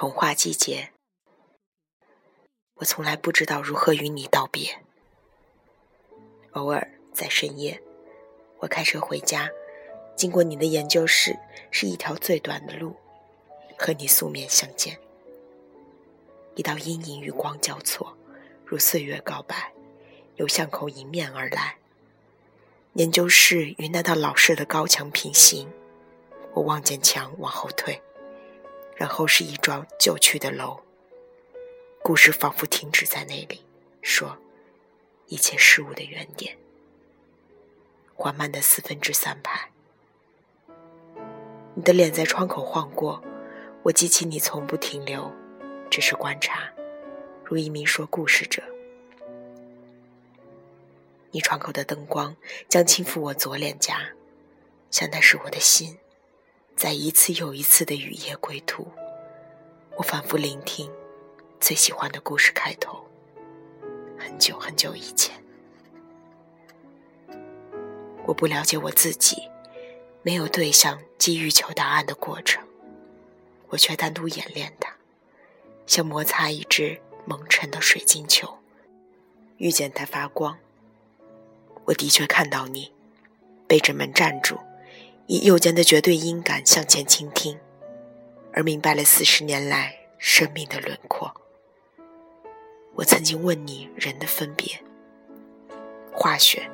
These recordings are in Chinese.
童话季节，我从来不知道如何与你道别。偶尔在深夜，我开车回家，经过你的研究室，是一条最短的路，和你素面相见。一道阴影与光交错，如岁月告白，由巷口迎面而来。研究室与那道老式的高墙平行，我望见墙往后退。然后是一幢旧去的楼，故事仿佛停止在那里，说一切事物的原点。缓慢的四分之三拍，你的脸在窗口晃过，我记起你从不停留，只是观察，如一名说故事者。你窗口的灯光将轻抚我左脸颊，像那是我的心。在一次又一次的雨夜归途，我反复聆听最喜欢的故事开头。很久很久以前，我不了解我自己，没有对象急于求答案的过程，我却单独演练它，像摩擦一只蒙尘的水晶球，遇见它发光。我的确看到你背着门站住。以右肩的绝对音感向前倾听，而明白了四十年来生命的轮廓。我曾经问你人的分别，化学，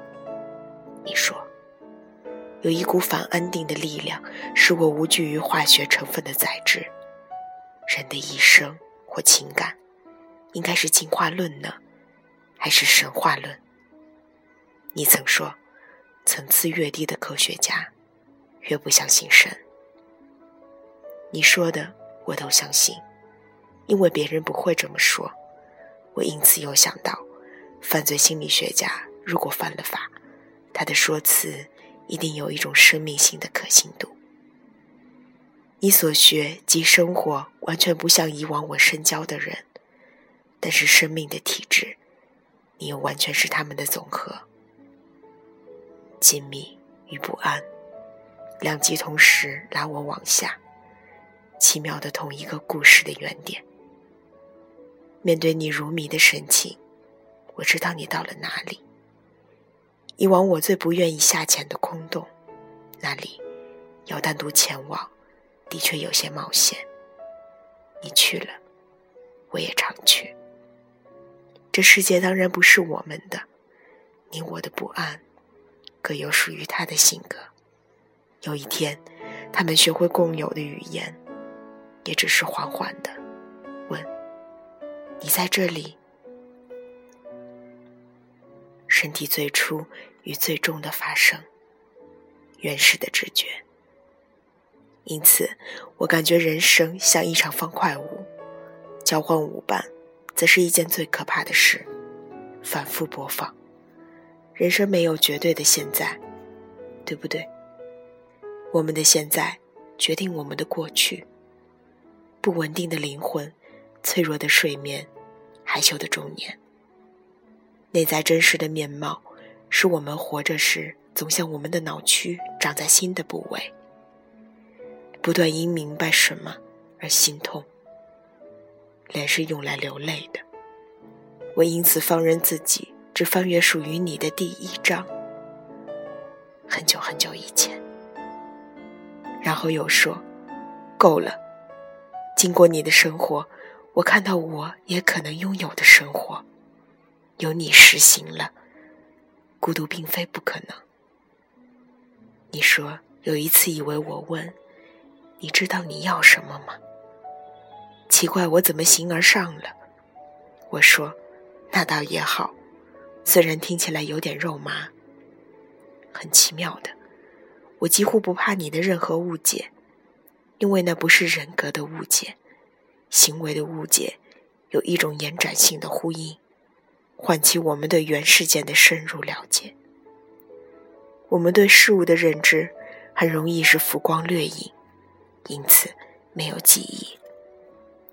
你说，有一股反安定的力量，使我无惧于化学成分的载质。人的一生或情感，应该是进化论呢，还是神话论？你曾说，层次越低的科学家。越不相信神，你说的我都相信，因为别人不会这么说。我因此又想到，犯罪心理学家如果犯了法，他的说辞一定有一种生命性的可信度。你所学及生活完全不像以往我深交的人，但是生命的体质，你又完全是他们的总和，紧密与不安。两极同时拉我往下，奇妙的同一个故事的原点。面对你如谜的神情，我知道你到了哪里。以往我最不愿意下潜的空洞，那里要单独前往，的确有些冒险。你去了，我也常去。这世界当然不是我们的，你我的不安，各有属于他的性格。有一天，他们学会共有的语言，也只是缓缓的问：“你在这里？”身体最初与最终的发生，原始的直觉。因此，我感觉人生像一场方块舞，交换舞伴，则是一件最可怕的事。反复播放，人生没有绝对的现在，对不对？我们的现在决定我们的过去。不稳定的灵魂，脆弱的睡眠，害羞的中年。内在真实的面貌，是我们活着时总向我们的脑区长在新的部位，不断因明白什么而心痛。脸是用来流泪的，我因此放任自己只翻阅属于你的第一章。很久很久以前。然后又说：“够了。经过你的生活，我看到我也可能拥有的生活，有你实行了。孤独并非不可能。”你说有一次以为我问：“你知道你要什么吗？”奇怪，我怎么形而上了？我说：“那倒也好，虽然听起来有点肉麻，很奇妙的。”我几乎不怕你的任何误解，因为那不是人格的误解，行为的误解，有一种延展性的呼应，唤起我们对原事件的深入了解。我们对事物的认知很容易是浮光掠影，因此没有记忆。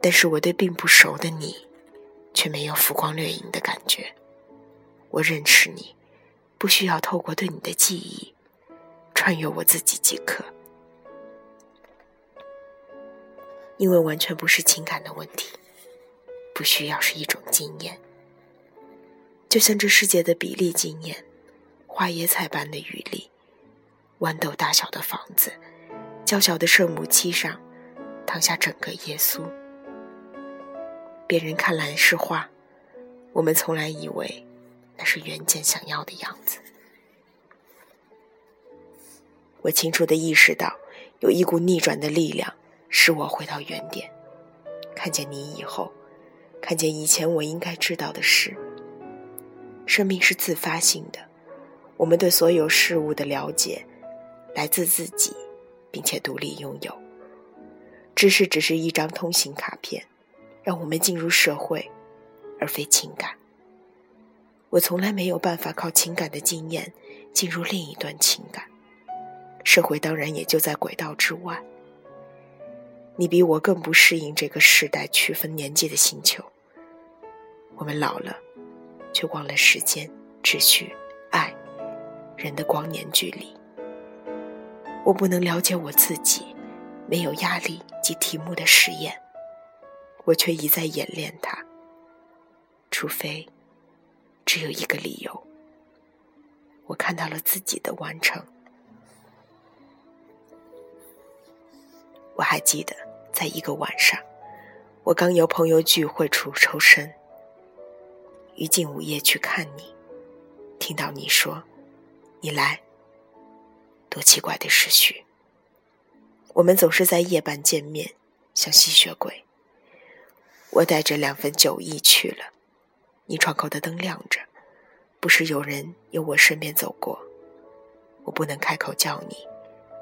但是我对并不熟的你，却没有浮光掠影的感觉。我认识你，不需要透过对你的记忆。穿越我自己即可。因为完全不是情感的问题，不需要是一种经验。就像这世界的比例经验，花椰菜般的雨粒，豌豆大小的房子，娇小的圣母膝上躺下整个耶稣。别人看来是画，我们从来以为那是原件想要的样子。我清楚地意识到，有一股逆转的力量，使我回到原点。看见你以后，看见以前我应该知道的事。生命是自发性的，我们对所有事物的了解来自自己，并且独立拥有。知识只是一张通行卡片，让我们进入社会，而非情感。我从来没有办法靠情感的经验进入另一段情感。社会当然也就在轨道之外。你比我更不适应这个时代区分年纪的星球。我们老了，却忘了时间、秩序、爱、人的光年距离。我不能了解我自己，没有压力及题目的实验，我却一再演练它。除非，只有一个理由：我看到了自己的完成。我还记得，在一个晚上，我刚由朋友聚会处抽身，于近午夜去看你，听到你说：“你来。”多奇怪的时序。我们总是在夜半见面，像吸血鬼。我带着两份酒意去了，你窗口的灯亮着，不时有人由我身边走过。我不能开口叫你，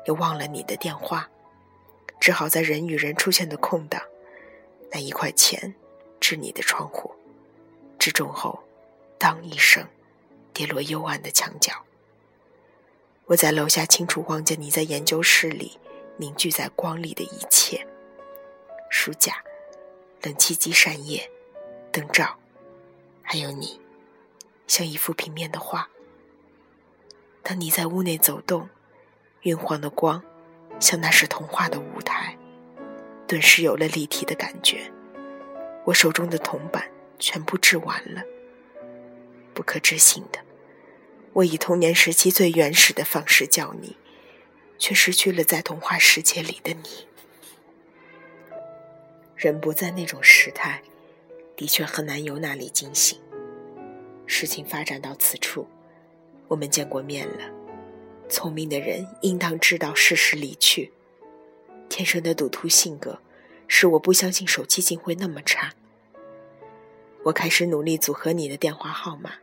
又忘了你的电话。只好在人与人出现的空档，那一块钱掷你的窗户，掷中后，当一声，跌落幽暗的墙角。我在楼下清楚望见你在研究室里凝聚在光里的一切：书架、冷气机扇叶、灯罩，还有你，像一幅平面的画。当你在屋内走动，晕黄的光。像那是童话的舞台，顿时有了立体的感觉。我手中的铜板全部制完了。不可置信的，我以童年时期最原始的方式叫你，却失去了在童话世界里的你。人不在那种时态，的确很难由那里惊醒。事情发展到此处，我们见过面了。聪明的人应当知道适时离去。天生的赌徒性格，使我不相信手气竟会那么差。我开始努力组合你的电话号码，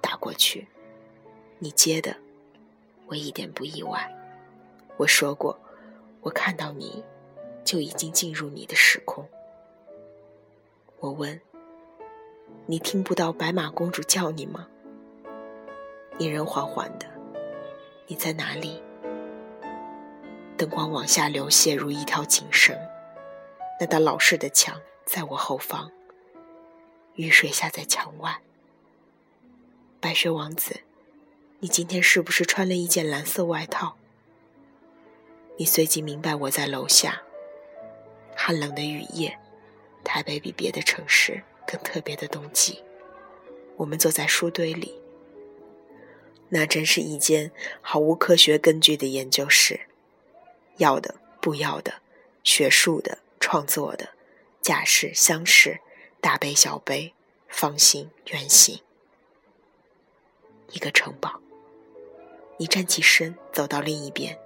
打过去，你接的，我一点不意外。我说过，我看到你，就已经进入你的时空。我问，你听不到白马公主叫你吗？你人缓缓的。你在哪里？灯光往下流泻如一条锦绳，那道老式的墙在我后方。雨水下在墙外。白雪王子，你今天是不是穿了一件蓝色外套？你随即明白我在楼下。寒冷的雨夜，台北比别的城市更特别的冬季。我们坐在书堆里。那真是一间毫无科学根据的研究室，要的、不要的、学术的、创作的、架势、相式、大杯、小杯、方形、圆形，一个城堡。你站起身，走到另一边，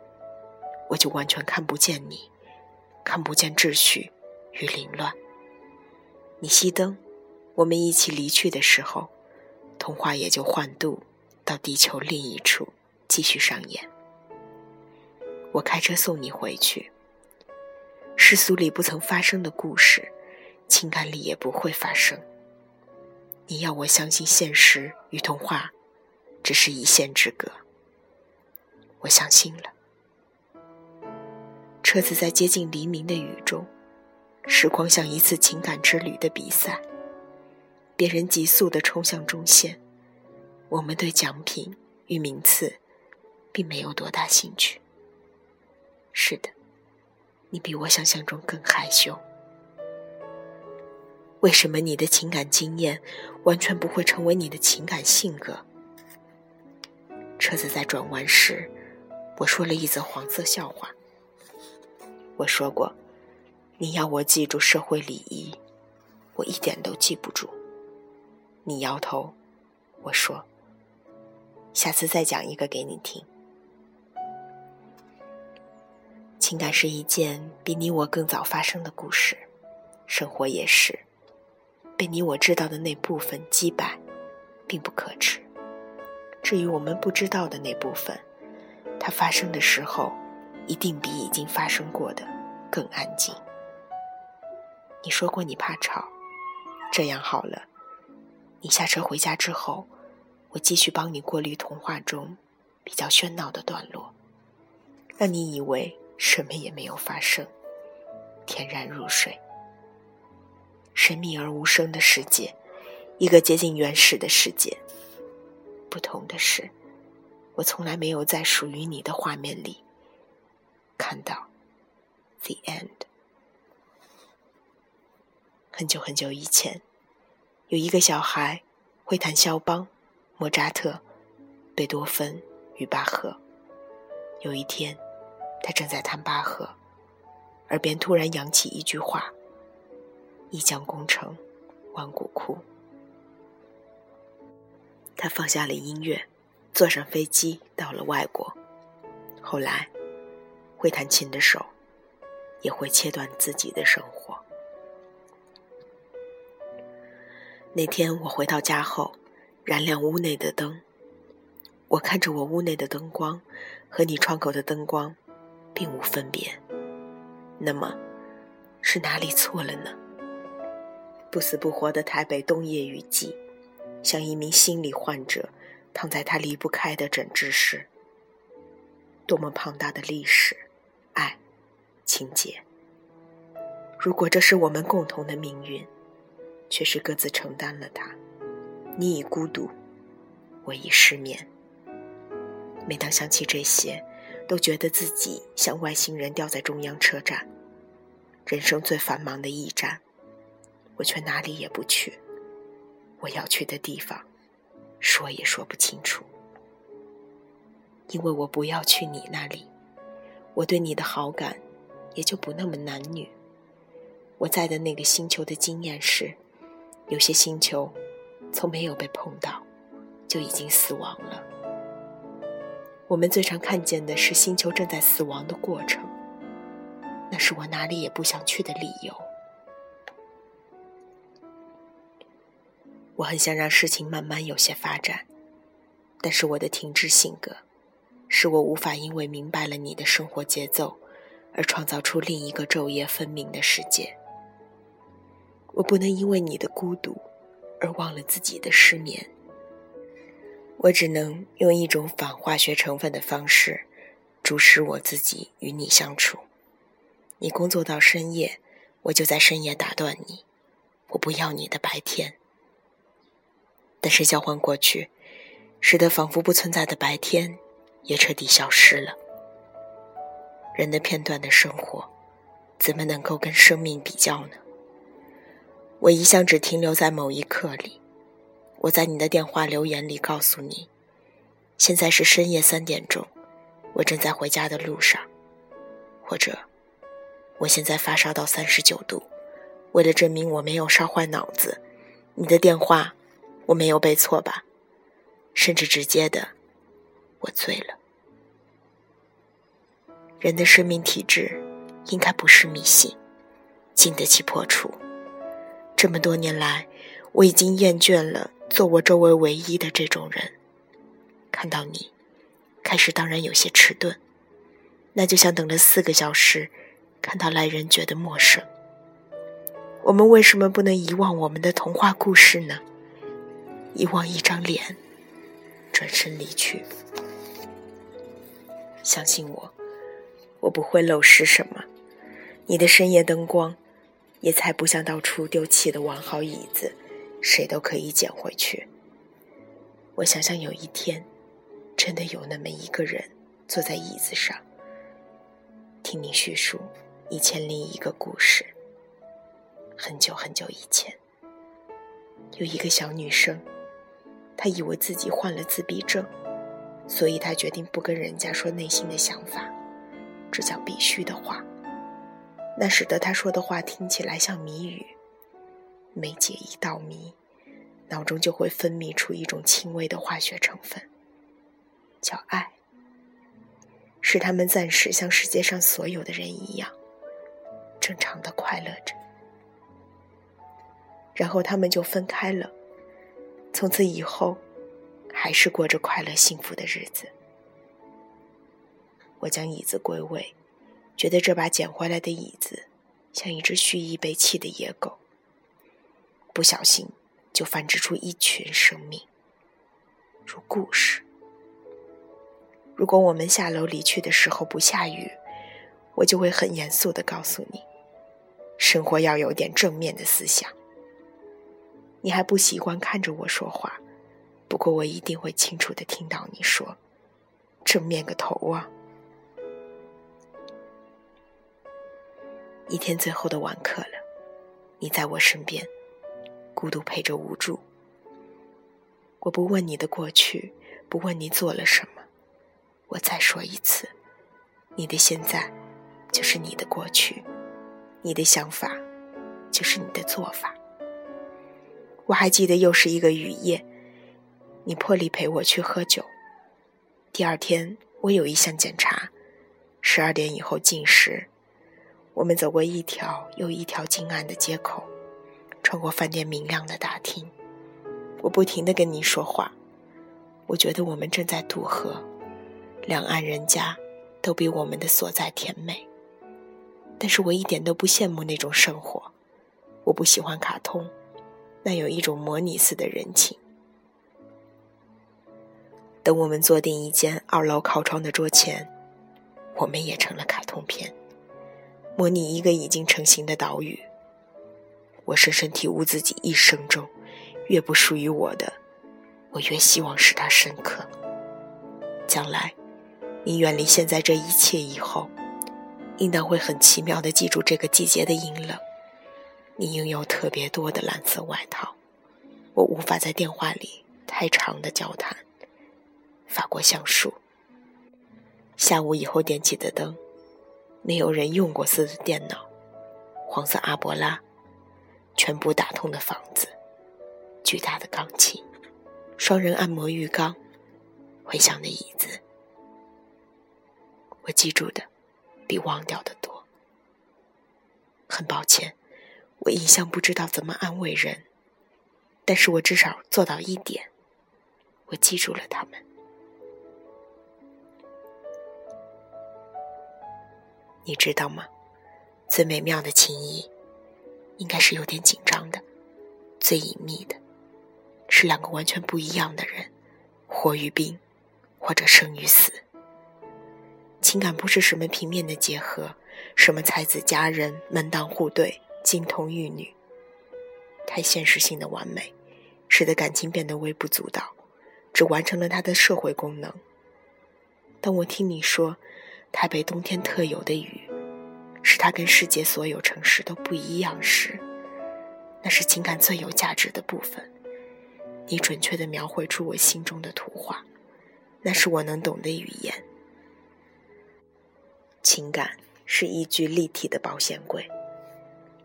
我就完全看不见你，看不见秩序与凌乱。你熄灯，我们一起离去的时候，童话也就换度。到地球另一处继续上演。我开车送你回去。世俗里不曾发生的故事，情感里也不会发生。你要我相信现实与童话只是一线之隔，我相信了。车子在接近黎明的雨中，时光像一次情感之旅的比赛，别人急速地冲向中线。我们对奖品与名次，并没有多大兴趣。是的，你。比我想象中更害羞。为什么你的情感经验完全不会成为你的情感性格？车子在转弯时，我说了一则黄色笑话。我说过，你要我记住社会礼仪，我一点都记不住。你摇头，我说，下次再讲一个给你听。情感是一件比你我更早发生的故事，生活也是。被你我知道的那部分击败，并不可耻。至于我们不知道的那部分，它发生的时候，一定比已经发生过的更安静。你说过你怕吵，这样好了，你下车回家之后，我继续帮你过滤童话中比较喧闹的段落，让你以为什么也没有发生，恬然入睡。神秘而无声的世界，一个接近原始的世界。不同的是，我从来没有在属于你的画面里看到 the end。很久很久以前，有一个小孩会弹肖邦、莫扎特、贝多芬与巴赫。有一天，他正在弹巴赫，耳边突然扬起一句话。一将功成万骨枯。他放下了音乐，坐上飞机到了外国。后来，会弹琴的手也会切断自己的生活。那天我回到家后，燃亮屋内的灯。我看着我屋内的灯光和你窗口的灯光，并无分别。那么，是哪里错了呢？不死不活的台北冬夜雨季，像一名心理患者躺在他离不开的诊治室。多么庞大的历史、爱、情节！如果这是我们共同的命运，却是各自承担了它。你已孤独，我已失眠。每当想起这些，都觉得自己像外星人掉在中央车站，人生最繁忙的驿站。我却哪里也不去，我要去的地方，说也说不清楚，因为我不要去你那里，我对你的好感也就不那么男女。我在的那个星球的经验是，有些星球从没有被碰到，就已经死亡了。我们最常看见的是星球正在死亡的过程，那是我哪里也不想去的理由。我很想让事情慢慢有些发展，但是我的停滞性格，使我无法因为明白了你的生活节奏，而创造出另一个昼夜分明的世界。我不能因为你的孤独，而忘了自己的失眠。我只能用一种反化学成分的方式，注视我自己与你相处。你工作到深夜，我就在深夜打断你。我不要你的白天。但是交换过去，使得仿佛不存在的白天也彻底消失了。人的片段的生活，怎么能够跟生命比较呢？我一向只停留在某一刻里。我在你的电话留言里告诉你，现在是深夜三点钟，我正在回家的路上。或者，我现在发烧到三十九度，为了证明我没有烧坏脑子，你的电话。我没有背错吧？甚至直接的，我醉了。人的生命体质应该不是迷信，经得起破除。这么多年来，我已经厌倦了做我周围唯一的这种人。看到你，开始当然有些迟钝，那就像等了四个小时，看到来人觉得陌生。我们为什么不能遗忘我们的童话故事呢？遗忘一张脸，转身离去。相信我，我不会漏失什么。你的深夜灯光，也才不像到处丢弃的完好椅子，谁都可以捡回去。我想象有一天，真的有那么一个人坐在椅子上，听你叙述一千零一个故事。很久很久以前，有一个小女生，她以为自己患了自闭症，所以她决定不跟人家说内心的想法，这叫必须的话。那使得他说的话听起来像谜语。每解一道谜，脑中就会分泌出一种轻微的化学成分，叫爱。使他们暂时像世界上所有的人一样，正常的快乐着。然后他们就分开了，从此以后，还是过着快乐幸福的日子。我将椅子归位，觉得这把捡回来的椅子，像一只蓄意被弃的野狗，不小心就繁殖出一群生命，如故事。如果我们下楼离去的时候不下雨，我就会很严肃的告诉你，生活要有点正面的思想。你还不习惯看着我说话，不过我一定会清楚的听到你说，正面个头啊！一天最后的晚课了，你在我身边，孤独陪着无助。我不问你的过去，不问你做了什么。我再说一次，你的现在就是你的过去，你的想法就是你的做法。我还记得又是一个雨夜，你破例陪我去喝酒。第二天我有一项检查，十二点以后进食。我们走过一条又一条近暗的街口，穿过饭店明亮的大厅。我不停的跟你说话，我觉得我们正在渡河。两岸人家都比我们的所在甜美，但是我一点都不羡慕那种生活。我不喜欢卡通，那有一种模拟似的人情。等我们坐定一间二楼靠窗的桌前，我们也成了卡通片，模拟一个已经成型的岛屿。我深深体悟自己一生中，越不属于我的，我越希望使它深刻。将来。你远离现在这一切以后，应当会很奇妙的记住这个季节的阴冷。你拥有特别多的蓝色外套，我无法在电话里太长的交谈。法国橡树，下午以后点起的灯，没有人用过似的电脑，黄色阿波拉，全部打通的房子，巨大的钢琴，双人按摩浴缸，回响的椅子。我记住的比忘掉的多。很抱歉，我一向不知道怎么安慰人，但是我至少做到一点，我记住了他们。你知道吗？最美妙的情谊，应该是有点紧张的，最隐秘的，是两个完全不一样的人，活与病，或者生与死。情感不是什么平面的结合，什么才子佳人、门当户对、金童玉女，太现实性的完美，使得感情变得微不足道，只完成了它的社会功能。当我听你说台北冬天特有的雨，使它跟世界所有城市都不一样时，那是情感最有价值的部分。你准确地描绘出我心中的图画，那是我能懂的语言。情感是一具立体的保险柜，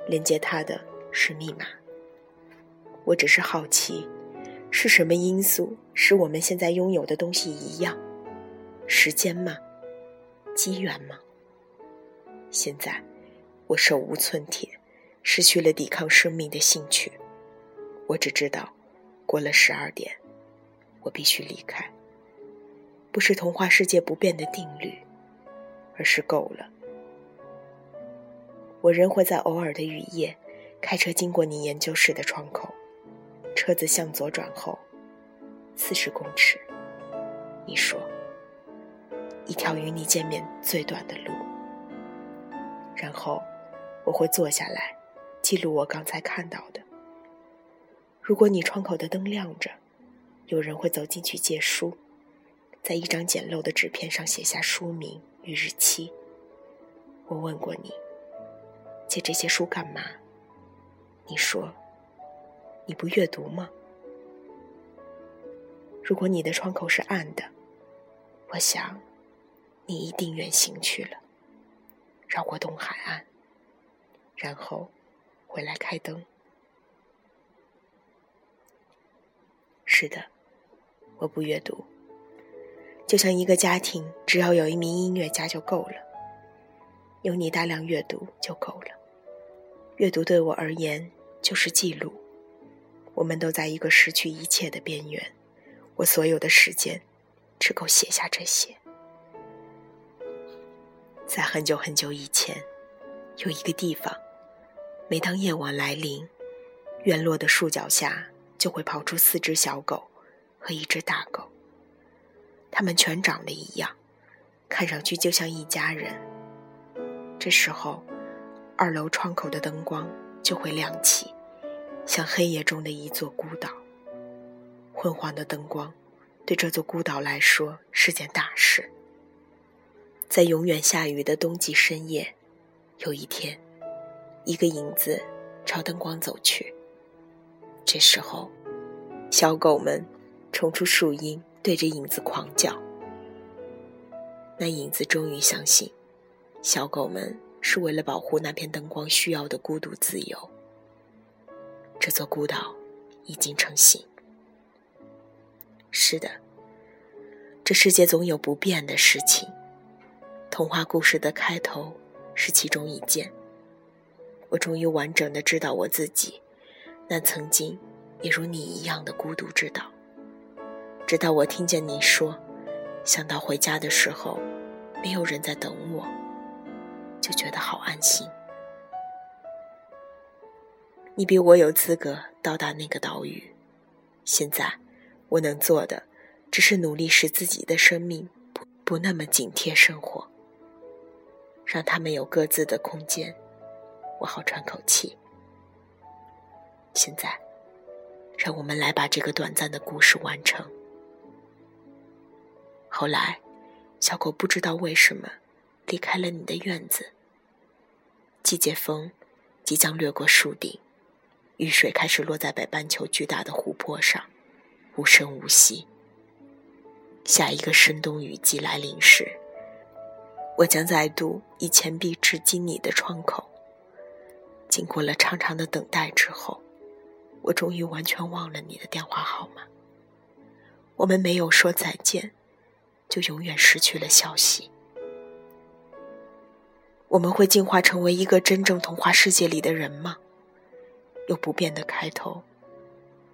连接它的是密码。我只是好奇，是什么因素使我们现在拥有的东西一样？时间吗？机缘吗？现在我手无寸铁，失去了抵抗生命的兴趣。我只知道，过了十二点，我必须离开。不是童话世界不变的定律。而是够了。我仍会在偶尔的雨夜，开车经过你研究室的窗口，车子向左转后，四十公尺。你说，一条与你见面最短的路。然后，我会坐下来，记录我刚才看到的。如果你窗口的灯亮着，有人会走进去借书，在一张简陋的纸片上写下书名。与日期，我问过你，借这些书干嘛？你说，你不阅读吗？如果你的窗口是暗的，我想，你一定远行去了，绕过东海岸，然后回来开灯。是的，我不阅读。就像一个家庭，只要有一名音乐家就够了。有你大量阅读就够了。阅读对我而言就是记录。我们都在一个失去一切的边缘。我所有的时间，只够写下这些。在很久很久以前，有一个地方，每当夜晚来临，院落的树脚下就会跑出四只小狗和一只大狗。它们全长得一样，看上去就像一家人。这时候，二楼窗口的灯光就会亮起，像黑夜中的一座孤岛。昏黄的灯光，对这座孤岛来说是件大事。在永远下雨的冬季深夜，有一天，一个影子朝灯光走去。这时候，小狗们冲出树荫。对着影子狂叫，那影子终于相信，小狗们是为了保护那片灯光需要的孤独自由。这座孤岛已经成型。是的，这世界总有不变的事情。童话故事的开头是其中一件。我终于完整的知道我自己，那曾经也如你一样的孤独之岛。直到我听见你说，想到回家的时候，没有人在等我，就觉得好安心。你比我有资格到达那个岛屿。现在，我能做的，只是努力使自己的生命不不那么紧贴生活，让他们有各自的空间，我好喘口气。现在，让我们来把这个短暂的故事完成。后来，小狗不知道为什么离开了你的院子。季节风即将掠过树顶，雨水开始落在北半球巨大的湖泊上，无声无息。下一个深冬雨季来临时，我将再度以钱币直击你的窗口。经过了长长的等待之后，我终于完全忘了你的电话号码。我们没有说再见。就永远失去了消息。我们会进化成为一个真正童话世界里的人吗？有不变的开头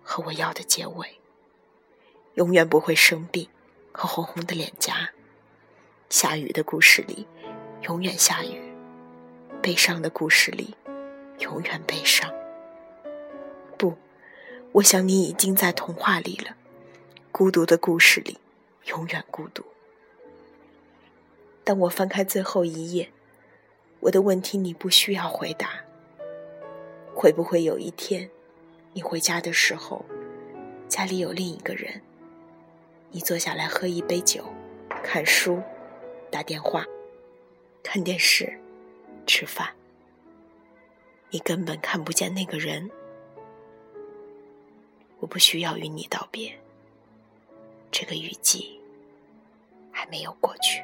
和我要的结尾。永远不会生病和红红的脸颊。下雨的故事里永远下雨。悲伤的故事里永远悲伤。不，我想你已经在童话里了。孤独的故事里。永远孤独。当我翻开最后一页，我的问题你不需要回答。会不会有一天，你回家的时候，家里有另一个人？你坐下来喝一杯酒，看书，打电话，看电视，吃饭。你根本看不见那个人。我不需要与你道别。这个雨季。还没有过去。